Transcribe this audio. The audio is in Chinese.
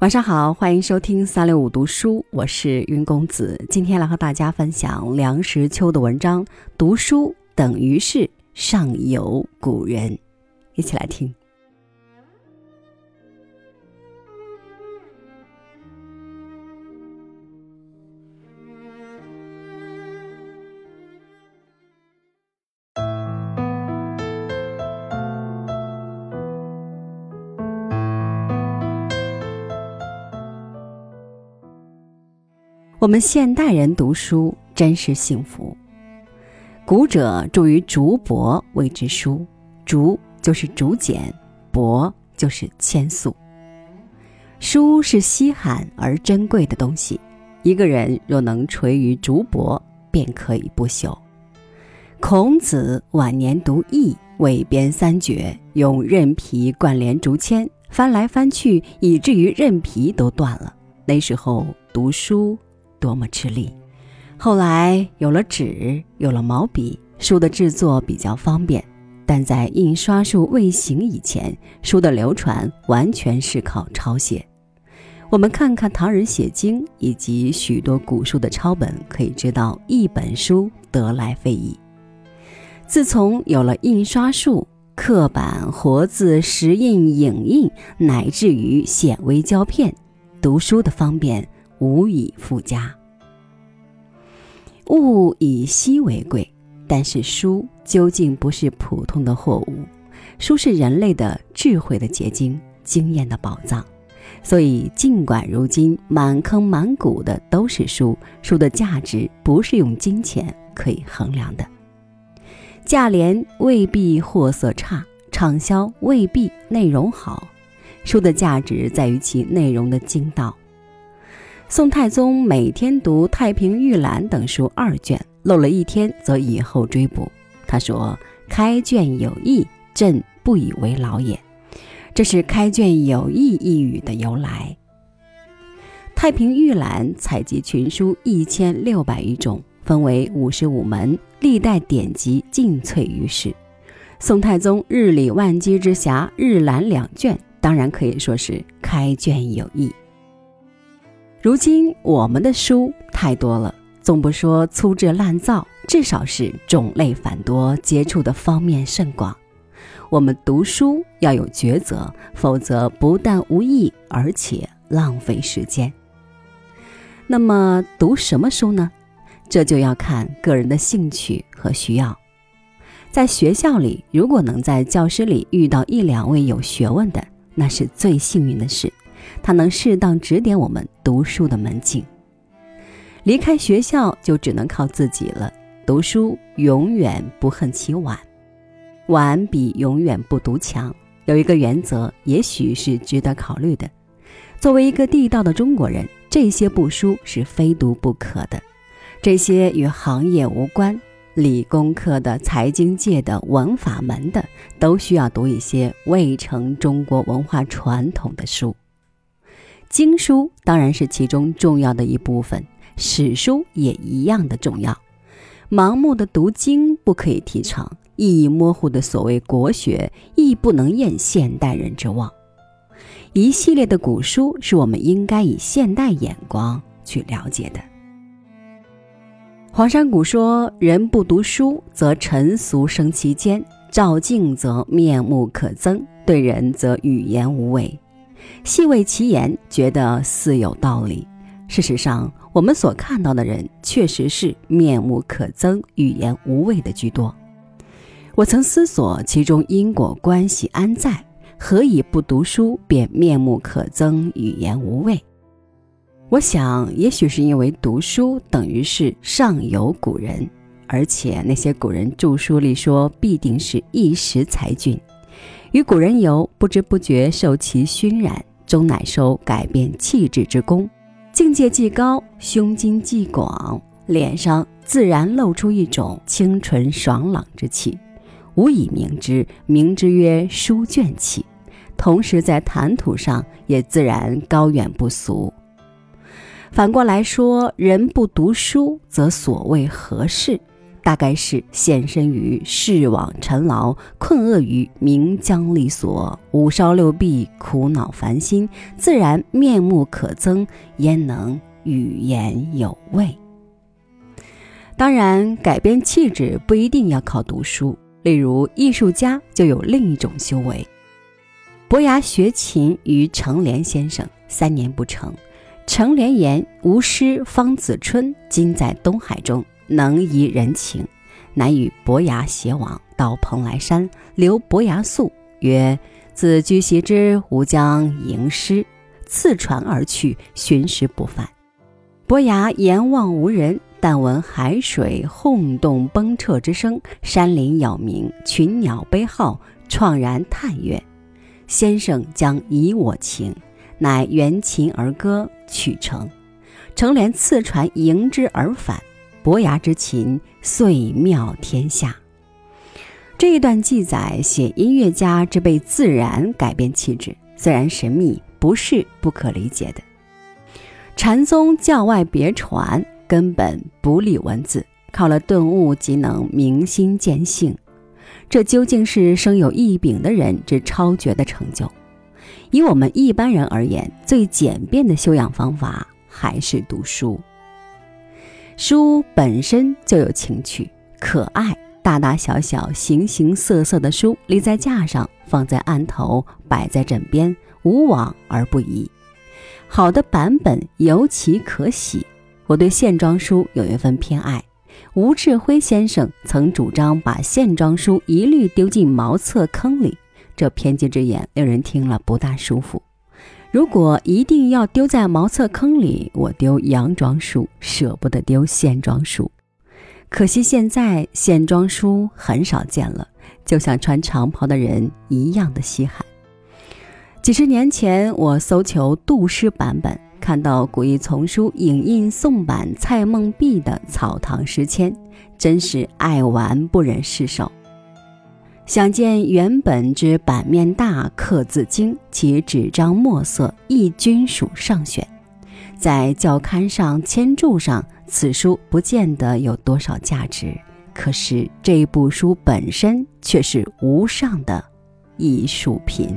晚上好，欢迎收听三六五读书，我是云公子。今天来和大家分享梁实秋的文章《读书等于是上有古人》，一起来听。我们现代人读书真是幸福。古者著于竹帛谓之书，竹就是竹简，帛就是千素。书是稀罕而珍贵的东西，一个人若能垂于竹帛，便可以不朽。孔子晚年读易，未编三绝，用韧皮贯连竹签，翻来翻去，以至于韧皮都断了。那时候读书。多么吃力！后来有了纸，有了毛笔，书的制作比较方便。但在印刷术未行以前，书的流传完全是靠抄写。我们看看唐人写经以及许多古书的抄本，可以知道一本书得来非易。自从有了印刷术，刻板、活字、石印、影印，乃至于显微胶片，读书的方便。无以复加。物以稀为贵，但是书究竟不是普通的货物，书是人类的智慧的结晶，经验的宝藏。所以，尽管如今满坑满谷的都是书，书的价值不是用金钱可以衡量的。价廉未必货色差，畅销未必内容好，书的价值在于其内容的精道。宋太宗每天读《太平御览》等书二卷，漏了一天则以后追补。他说：“开卷有益，朕不以为劳也。”这是“开卷有益”一语的由来。《太平御览》采集群书一千六百余种，分为五十五门，历代典籍尽萃于世。宋太宗日理万机之暇，日览两卷，当然可以说是开卷有益。如今我们的书太多了，总不说粗制滥造，至少是种类繁多，接触的方面甚广。我们读书要有抉择，否则不但无益，而且浪费时间。那么读什么书呢？这就要看个人的兴趣和需要。在学校里，如果能在教室里遇到一两位有学问的，那是最幸运的事。他能适当指点我们读书的门径。离开学校就只能靠自己了。读书永远不恨其晚，晚比永远不读强。有一个原则，也许是值得考虑的。作为一个地道的中国人，这些部书是非读不可的。这些与行业无关，理工科的、财经界的、文法门的，都需要读一些未成中国文化传统的书。经书当然是其中重要的一部分，史书也一样的重要。盲目的读经不可以提倡，意义模糊的所谓国学亦不能验现代人之望。一系列的古书是我们应该以现代眼光去了解的。黄山谷说：“人不读书，则尘俗生其间；照镜则面目可憎，对人则语言无味。”细味其言，觉得似有道理。事实上，我们所看到的人确实是面目可憎、语言无味的居多。我曾思索其中因果关系安在，何以不读书便面目可憎、语言无味？我想，也许是因为读书等于是上有古人，而且那些古人著书立说，必定是一时才俊。与古人游，不知不觉受其熏染，终乃收改变气质之功。境界既高，胸襟既广，脸上自然露出一种清纯爽朗之气，无以名之，名之曰书卷气。同时在谈吐上也自然高远不俗。反过来说，人不读书，则所谓何事？大概是现身于世网尘劳，困厄于名缰利锁，五烧六臂，苦恼烦心，自然面目可憎，焉能语言有味？当然，改变气质不一定要靠读书，例如艺术家就有另一种修为。伯牙学琴于程莲先生，三年不成。程莲言：“吾师方子春，今在东海中，能怡人情，乃与伯牙偕往，到蓬莱山，留伯牙宿，曰：‘子居习之，吾将迎师。’次船而去，寻时不返。伯牙言望无人，但闻海水轰动崩彻之声，山林杳鸣，群鸟悲号，怆然叹曰：‘先生将以我情。’”乃援琴而歌，曲成。程连次船迎之而返，伯牙之琴遂妙天下。这一段记载写音乐家之被自然改变气质，虽然神秘，不是不可理解的。禅宗教外别传，根本不理文字，靠了顿悟即能明心见性。这究竟是生有异禀的人之超绝的成就。以我们一般人而言，最简便的修养方法还是读书。书本身就有情趣，可爱，大大小小、形形色色的书立在架上，放在案头，摆在枕边，无往而不宜。好的版本尤其可喜。我对线装书有一份偏爱。吴志辉先生曾主张把线装书一律丢进茅厕坑里。这偏激之言令人听了不大舒服。如果一定要丢在茅厕坑里，我丢洋装书，舍不得丢线装书。可惜现在线装书很少见了，就像穿长袍的人一样的稀罕。几十年前，我搜求杜诗版本，看到古意丛书影印宋版蔡梦碧的草堂诗签，真是爱玩不忍释手。想见原本之版面大，刻字精，其纸张墨色亦均属上选。在教刊上、签注上，此书不见得有多少价值，可是这部书本身却是无上的艺术品。